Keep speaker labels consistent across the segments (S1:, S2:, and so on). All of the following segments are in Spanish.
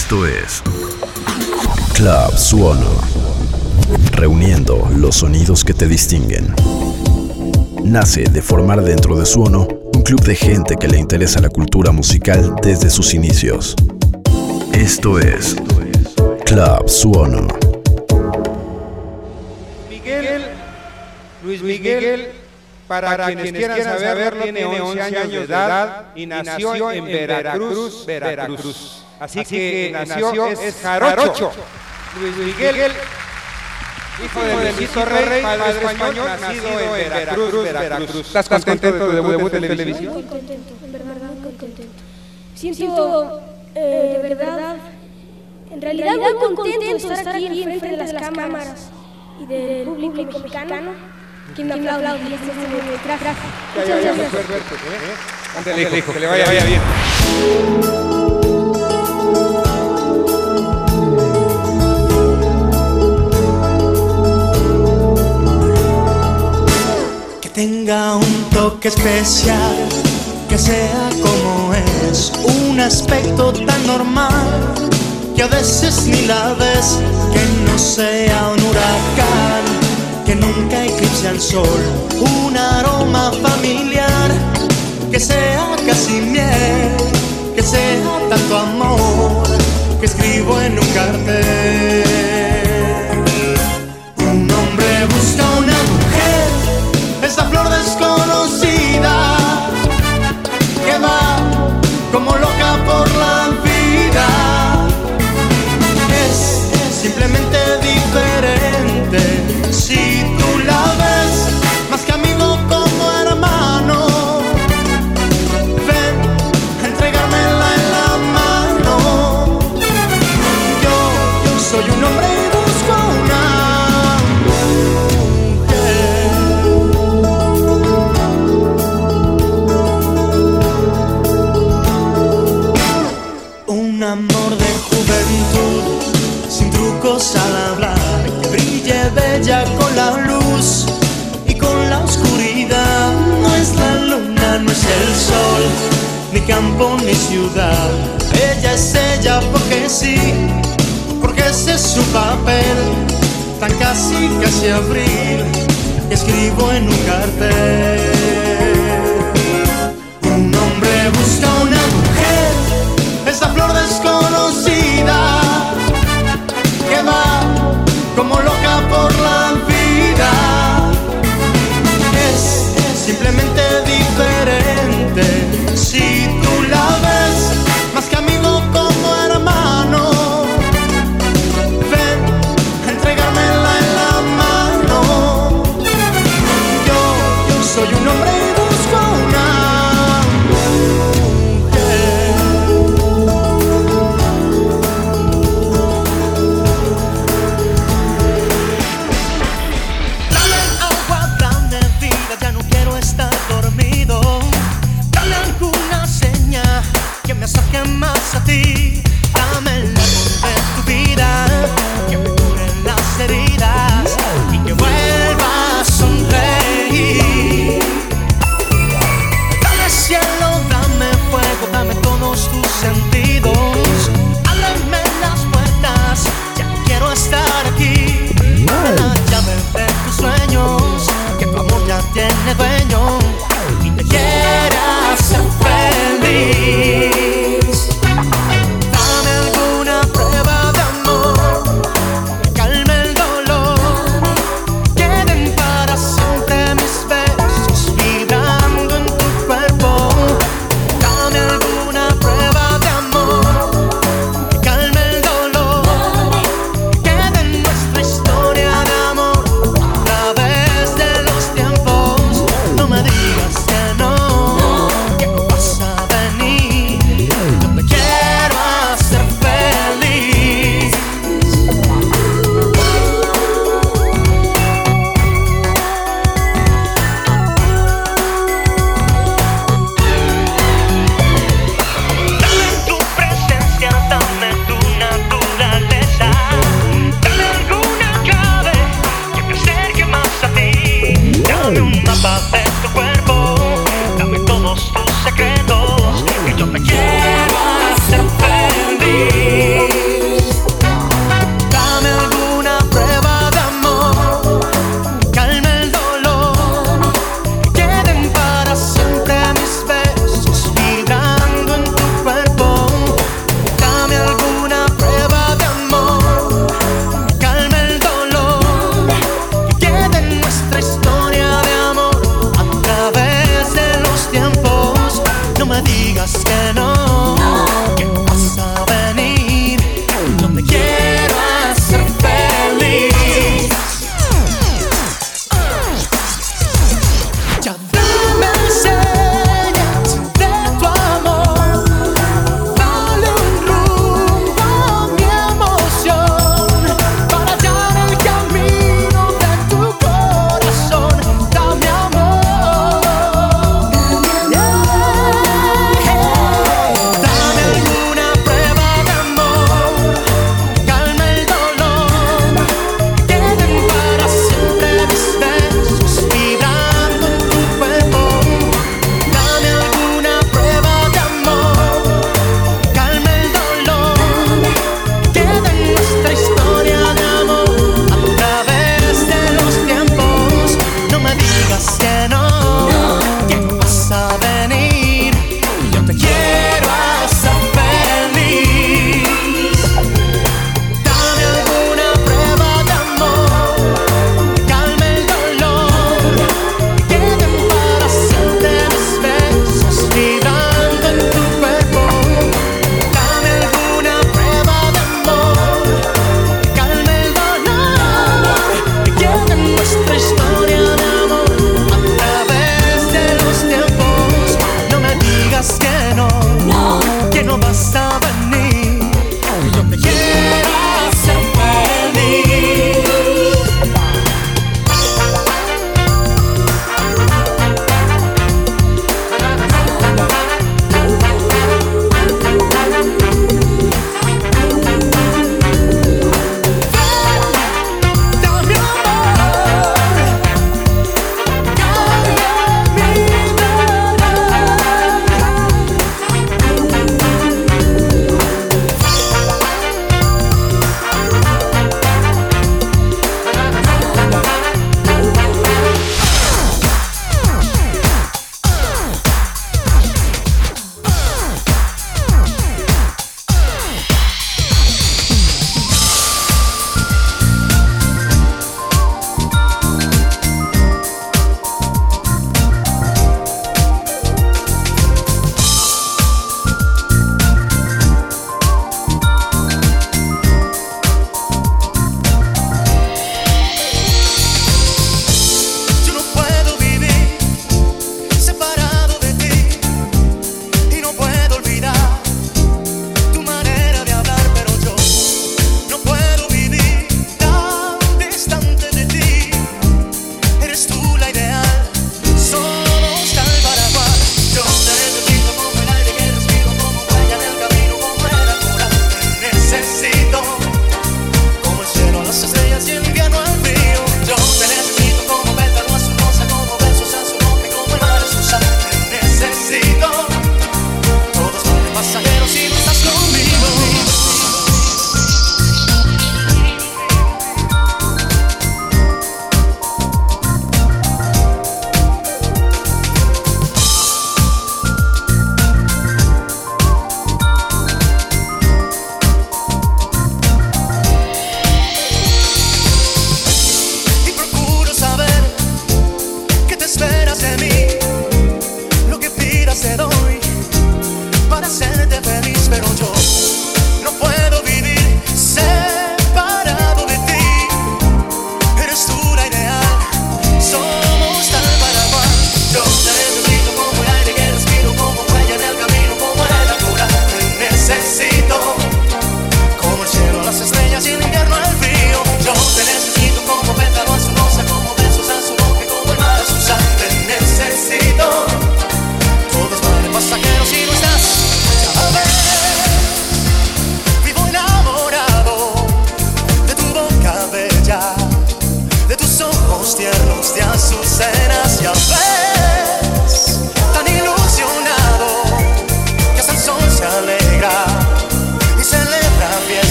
S1: Esto es Club Suono, reuniendo los sonidos que te distinguen. Nace de formar dentro de Suono un club de gente que le interesa la cultura musical desde sus inicios. Esto es Club Suono.
S2: Miguel, Luis Miguel, para, quienes, quieran saberlo, tiene 11 años de edad y nació en Veracruz, Veracruz. Así, que, nació, es, jarocho. Luis Miguel, hijo de Luisito Rey, padre español, nacido en Veracruz, Veracruz. ¿Estás contento de debut en televisión?
S3: Muy contento, en verdad muy contento. Siento, eh, de verdad, en realidad muy contento de estar aquí enfrente de las cámaras y del público mexicano que me aplaude y este momento. Gracias. Muchas gracias.
S2: Que le vaya bien.
S4: Tenga un toque especial, que sea como es, un aspecto tan normal, que a veces ni la ves, que no sea un huracán, que nunca eclipse al sol, un aroma familiar, que sea casi miel, que sea tanto amor, que escribo en un cartel. Campo ni ciudad. Ella es ella porque sí, porque ese es su papel, tan casi casi abril, que escribo en un cartel. Un hombre busca una mujer, esa flor desconocida, que va como loca por la vida. Es simplemente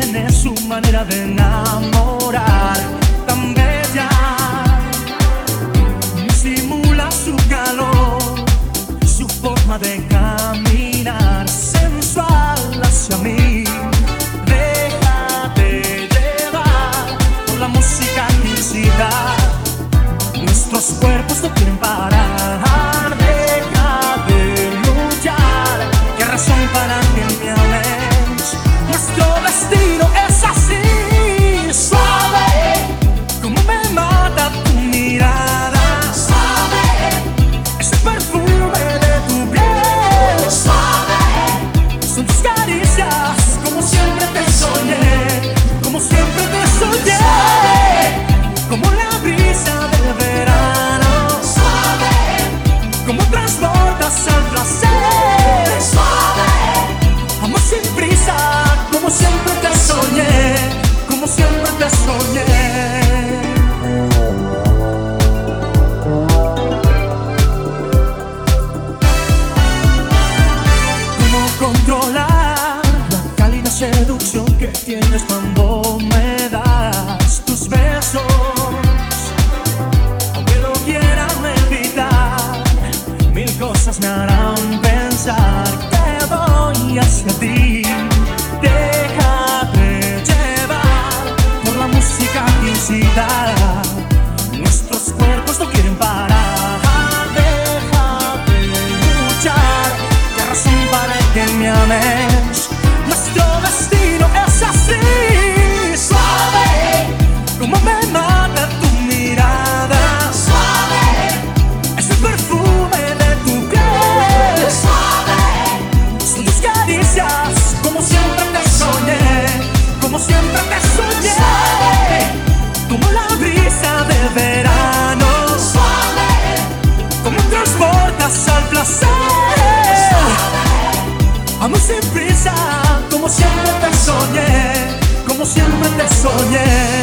S4: tiene su manera de enamorar tan bella. Simula su calor, su forma de te soñé.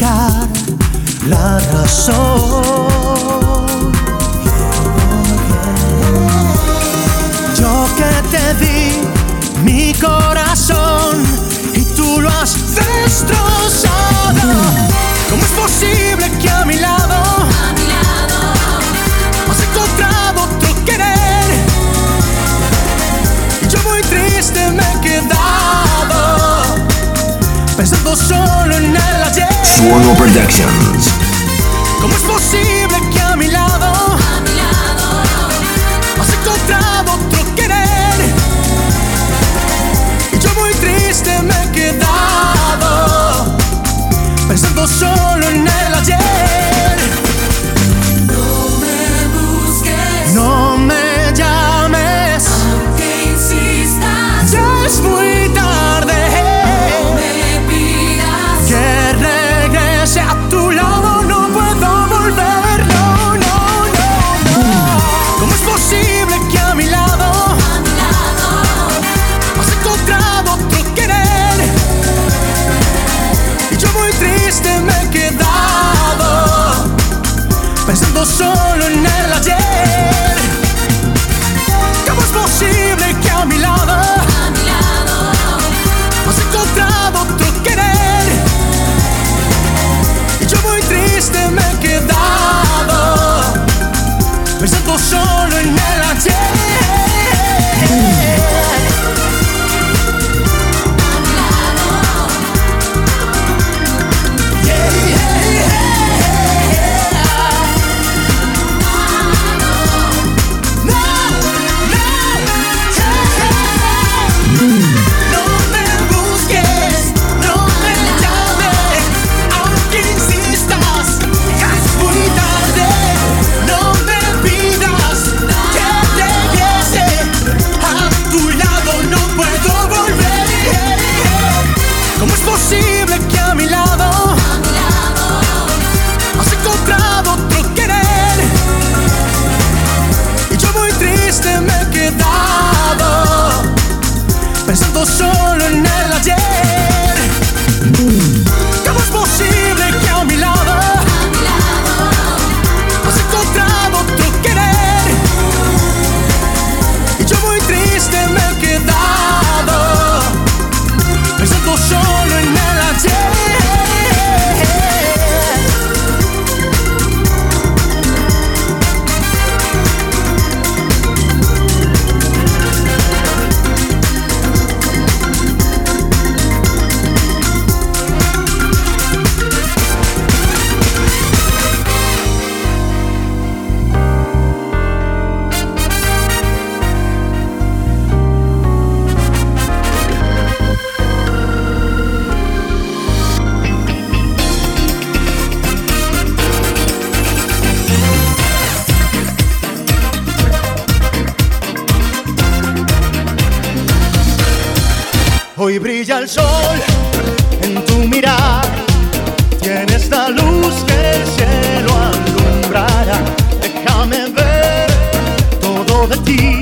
S4: la razón. Yo que
S5: te
S4: di mi corazón y tú lo has destrozado. ¿Cómo es posible que a mi lado, has encontrado otro querer? Y yo muy triste me he quedado pensando solo.
S1: Buono Productions.
S4: ¿Cómo es posible? Sol en tu mirar. Tienes la luz que el cielo alumbrará. Déjame ver todo de ti.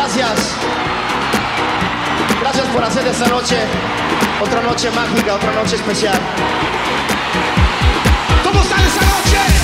S4: Gracias. Gracias por hacer esta noche otra noche mágica, otra noche especial. ¿Cómo están esta noche?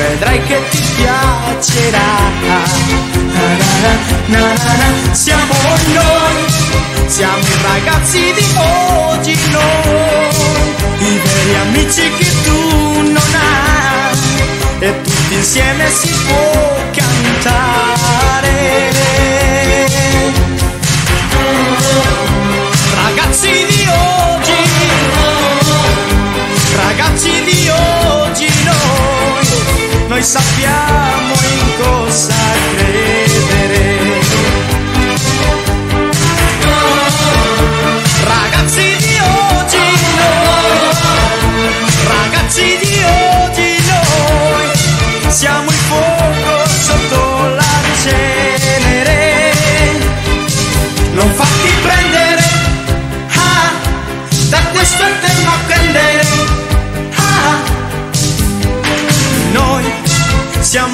S4: Vedrai che ti piacerà. Na na na. Siamo noi, siamo i ragazzi di oggi noi, i veri amici che tu non hai e tutti insieme si può cantare. Noi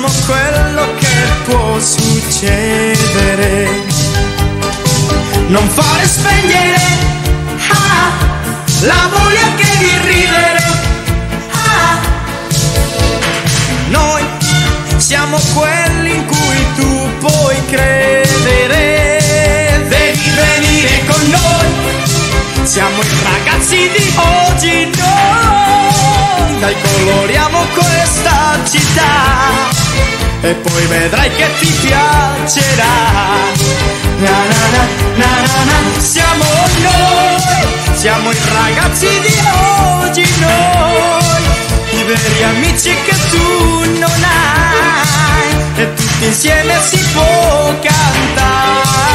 S4: siamo quello che può succedere. Non fare spegnere ah, la voglia che di ridere. Ah, noi siamo quelli in cui tu puoi credere. Devi venire con noi. Siamo i ragazzi di oggi noi. Dai coloriamo questa città. E poi vedrai che ti piacerà. Na na na na na na. Siamo noi, siamo i ragazzi di oggi noi, i veri amici che tu non hai e tutti insieme si può cantare.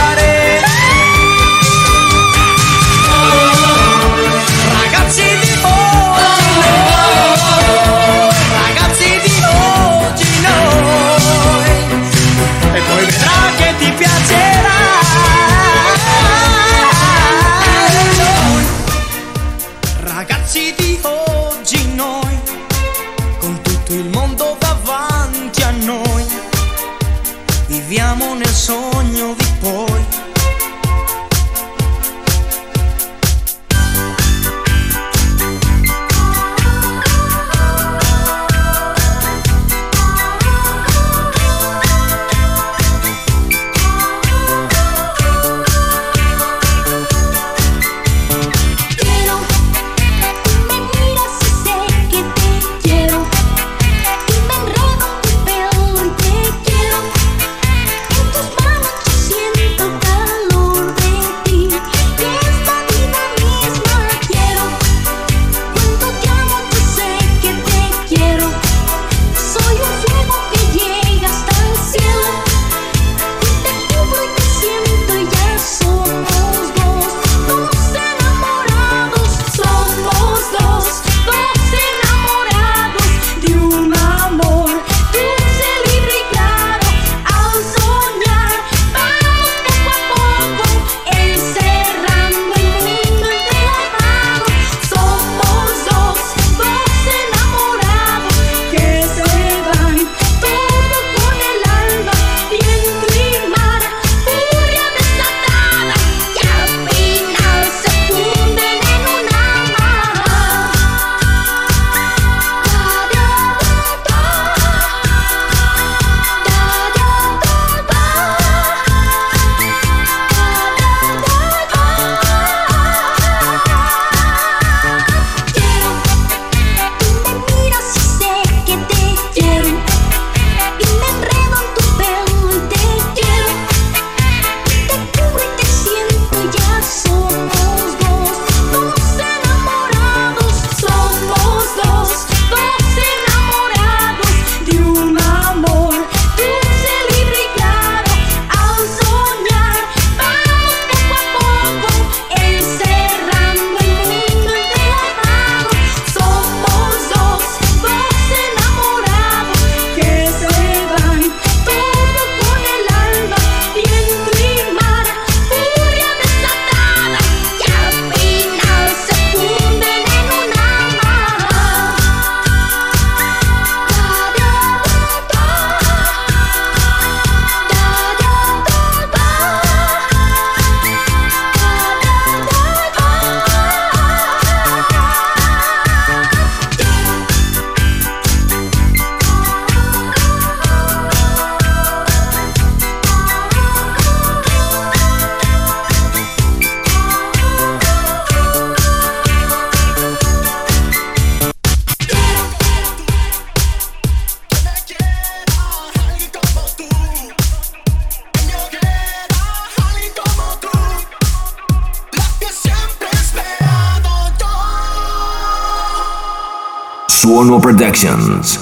S4: Suono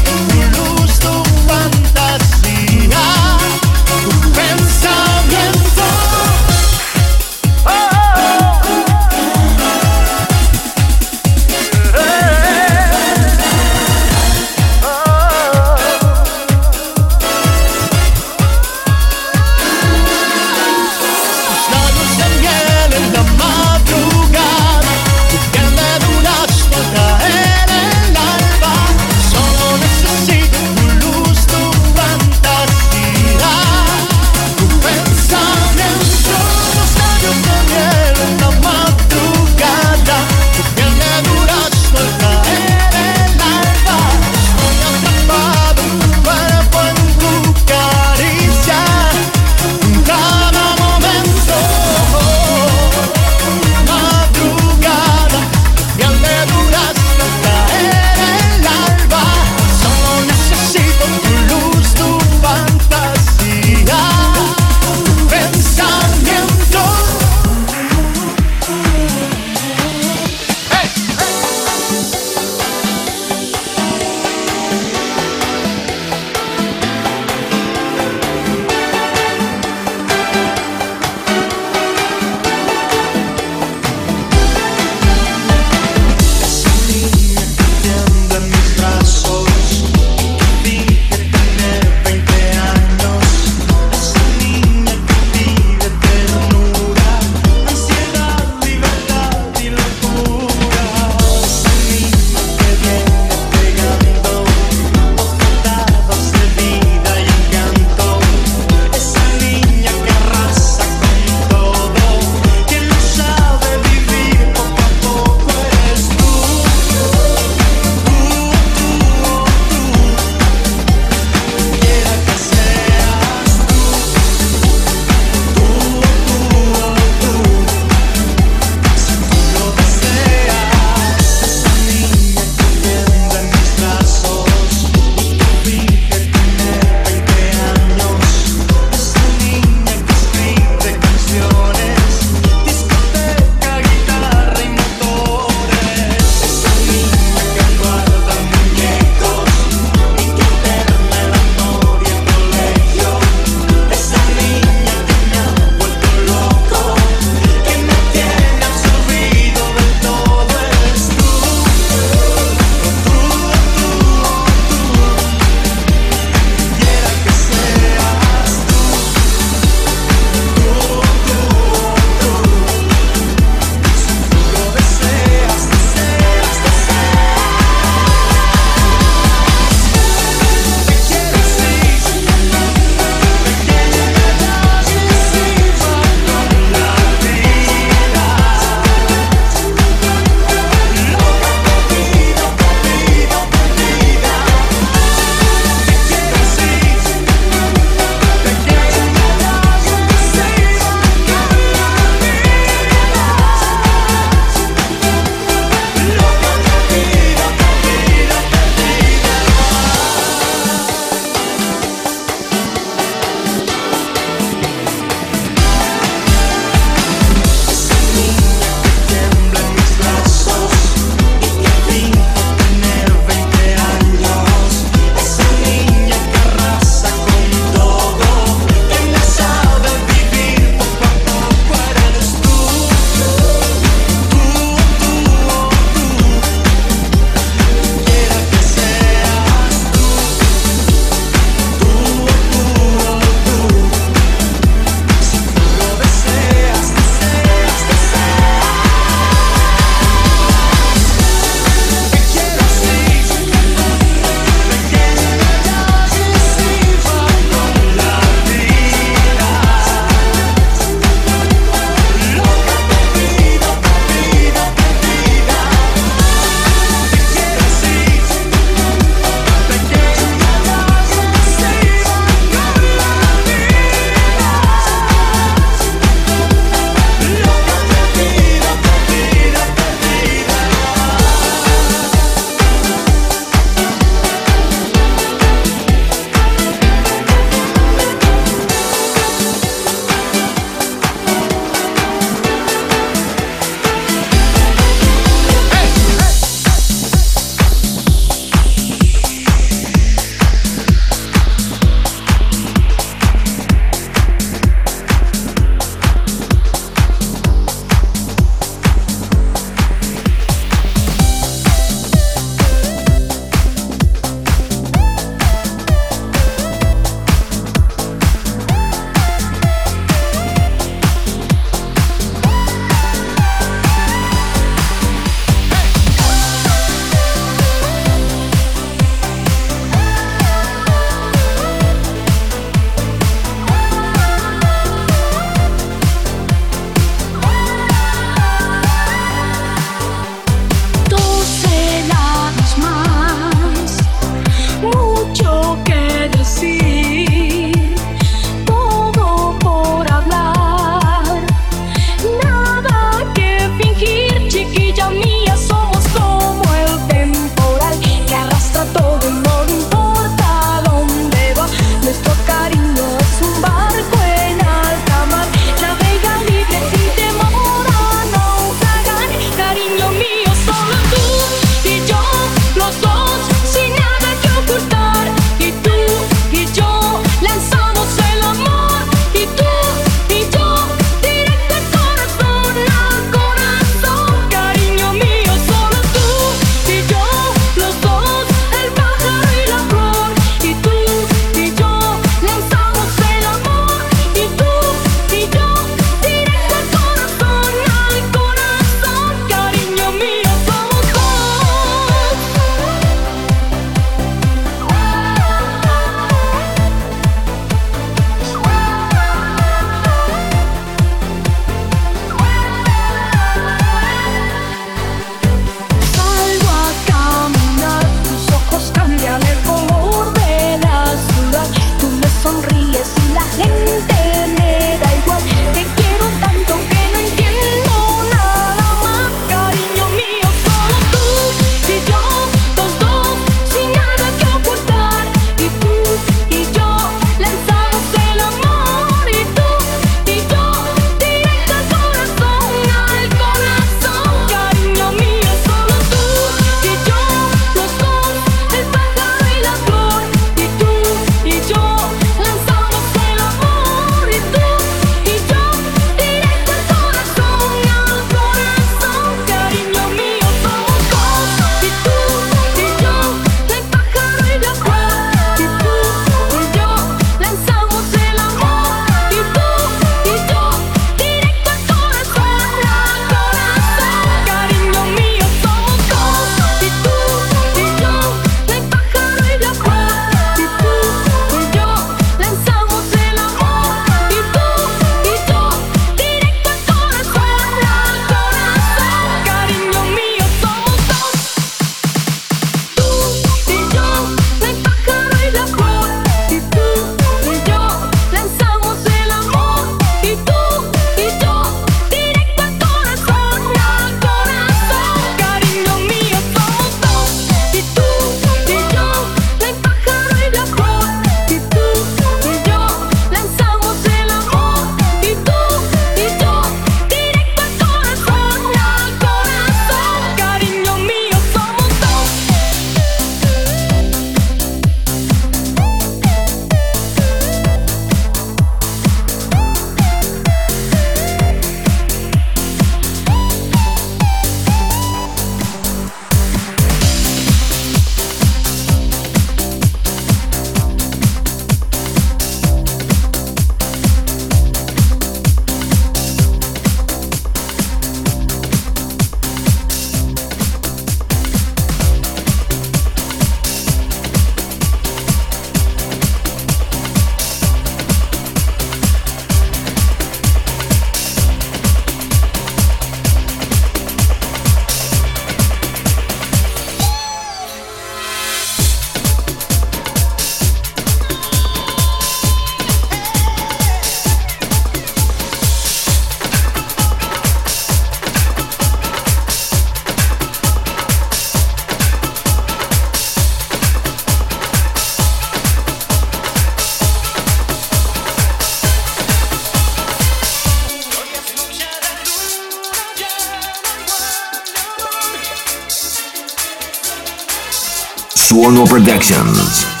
S4: Suono Productions.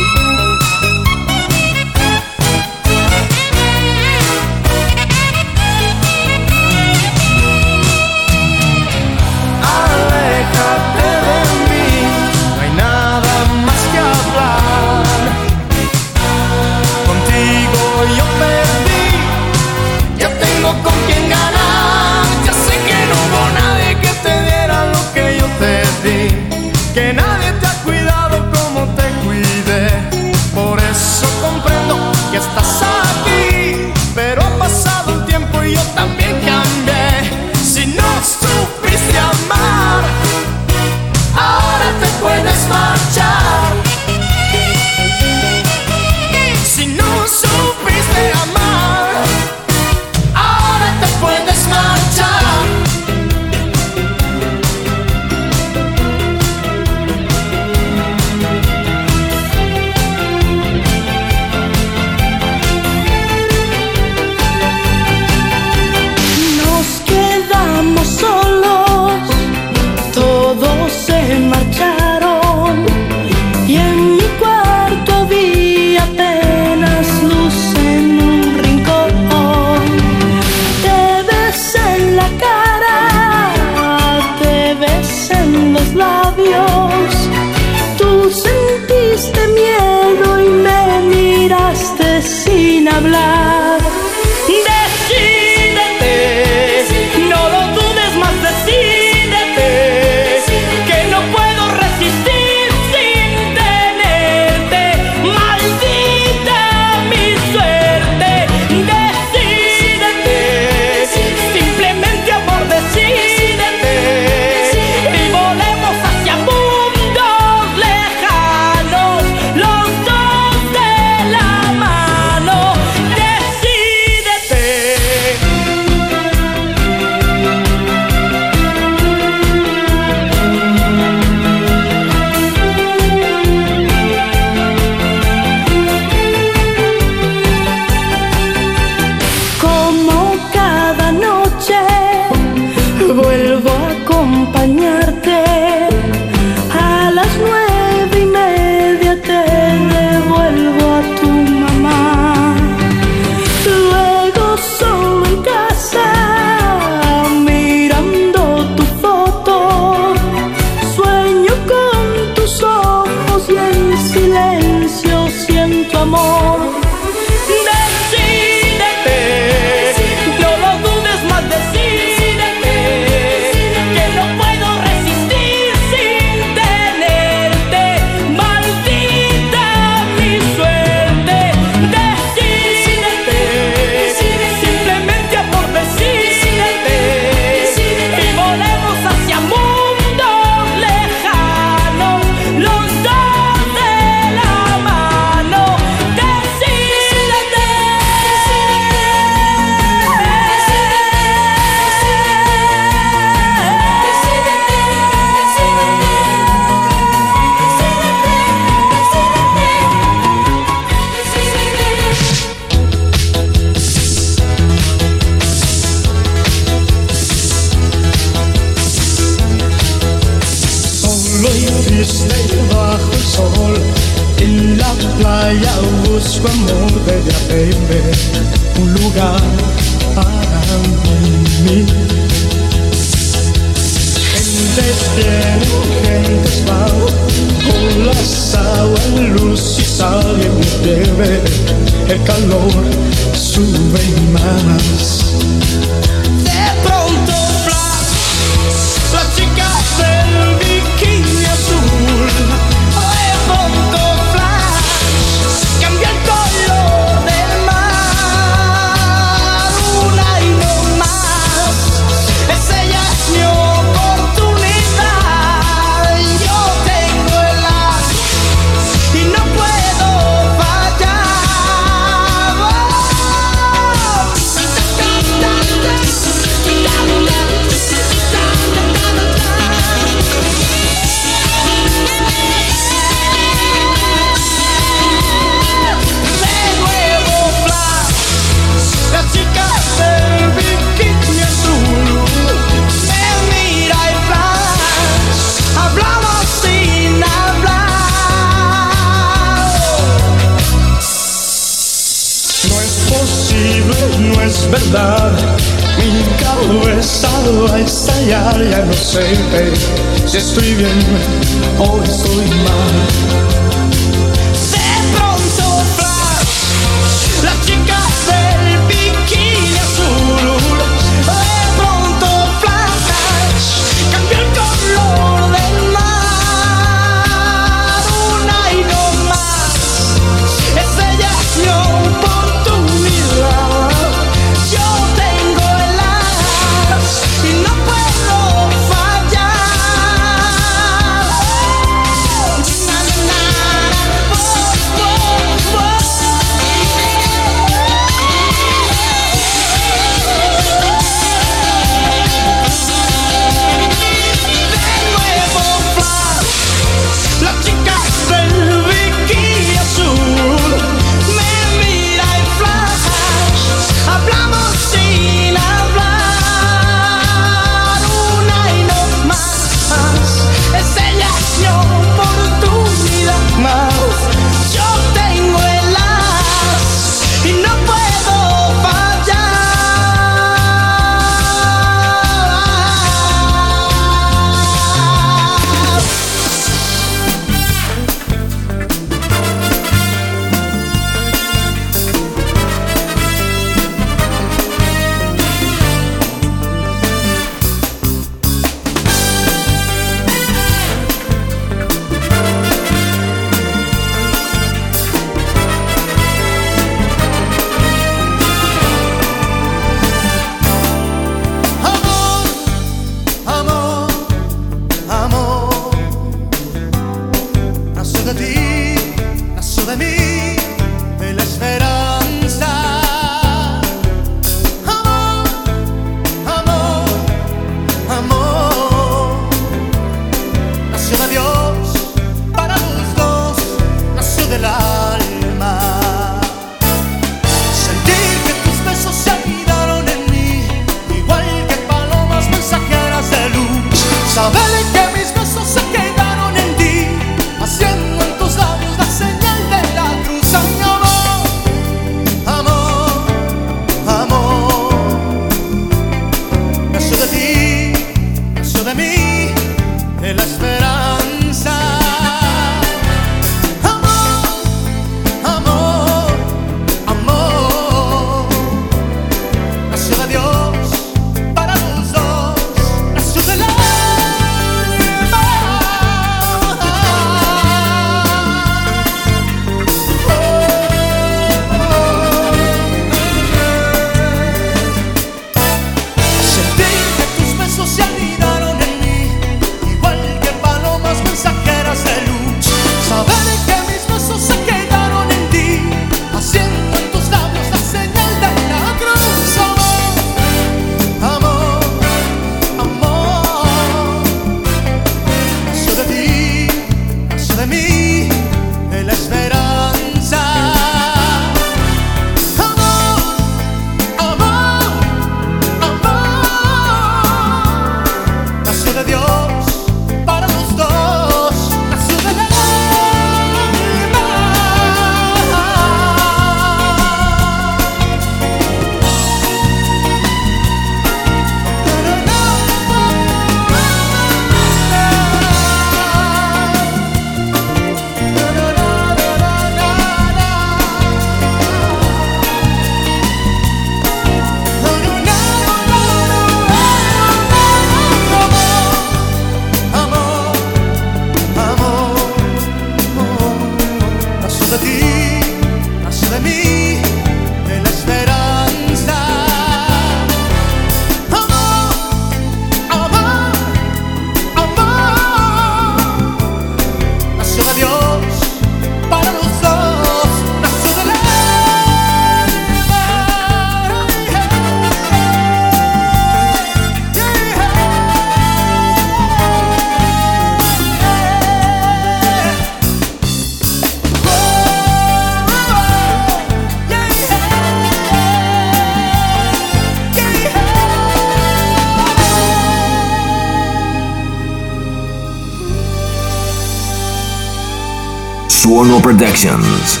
S1: Suono Productions.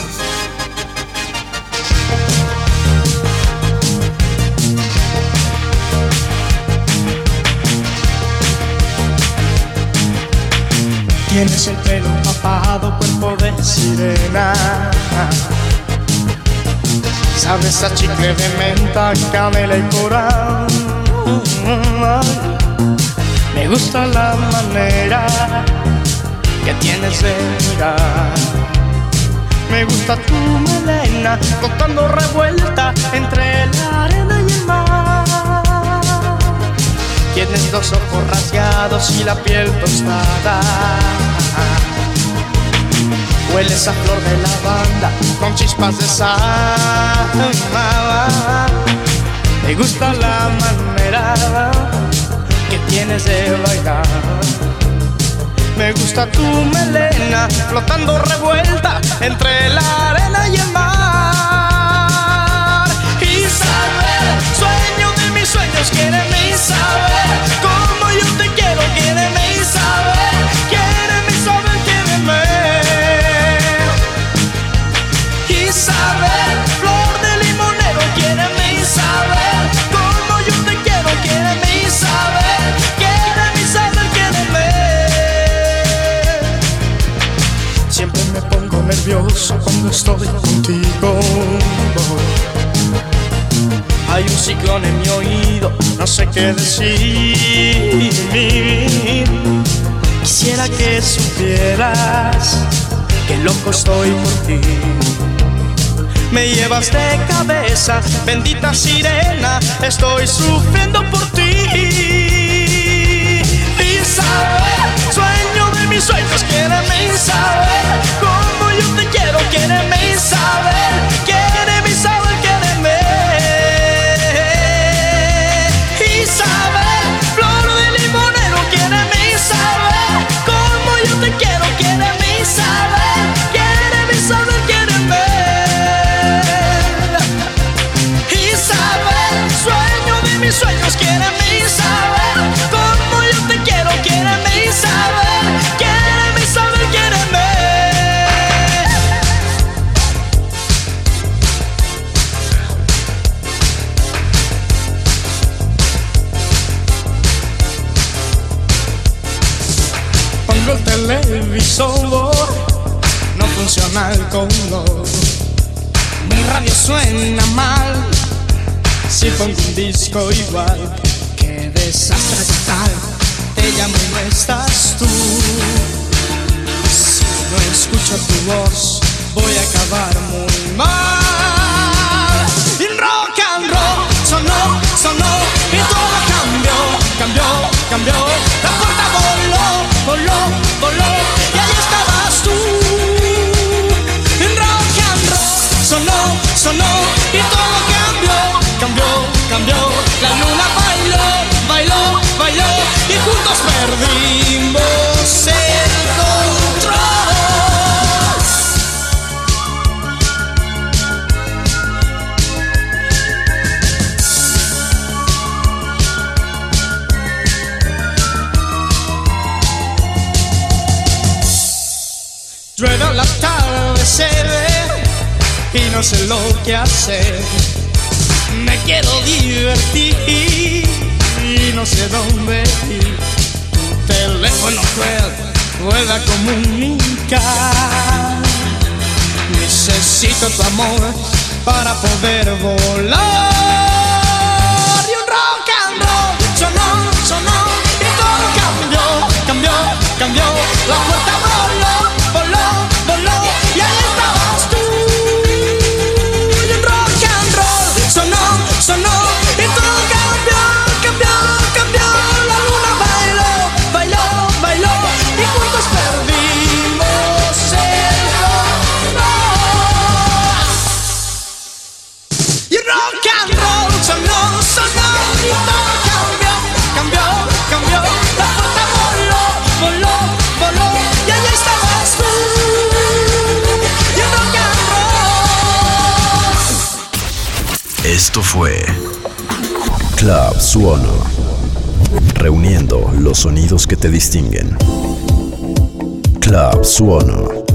S4: Tienes el pelo empapado, cuerpo de sirena. Sabes a chicle de menta, canela y coral. Me gusta la manera que tienes de mirar. Gusta tu melena, flotando revuelta entre la arena y el mar. Tienes los ojos rasgados y la piel tostada. Hueles a flor de lavanda con chispas de sal. Me gusta la manera que tienes de bailar. Me gusta tu melena flotando revuelta entre la arena y el mar. Isabel, sueño de mis sueños, quiéreme Isabel. Como yo te quiero, quiéreme nervioso cuando estoy contigo. Hay un ciclón en mi oído, no sé qué decir. Quisiera que supieras que loco estoy por ti. Me llevas de cabeza, bendita sirena, estoy sufriendo disco igual, qué desastre total. Te llamo y no estás tú. Si no escucho tu voz, voy a acabar muy mal. Y rock and roll sonó, sonó y todo cambió, cambió, cambió. La puerta voló, voló, voló y ahí estabas tú. Y rock and roll sonó, sonó y todo cambió, cambió, cambió. No sé lo que hacer. Me quiero divertir y no sé dónde ir. Tu teléfono cruel vuelve a comunicar. Necesito tu amor para poder volar. Y un rock and roll sonó, sonó y todo cambió, cambió, cambió. La puerta voló, voló, voló y
S1: Esto fue Club Suono. Reuniendo los sonidos que te distinguen. Club Suono.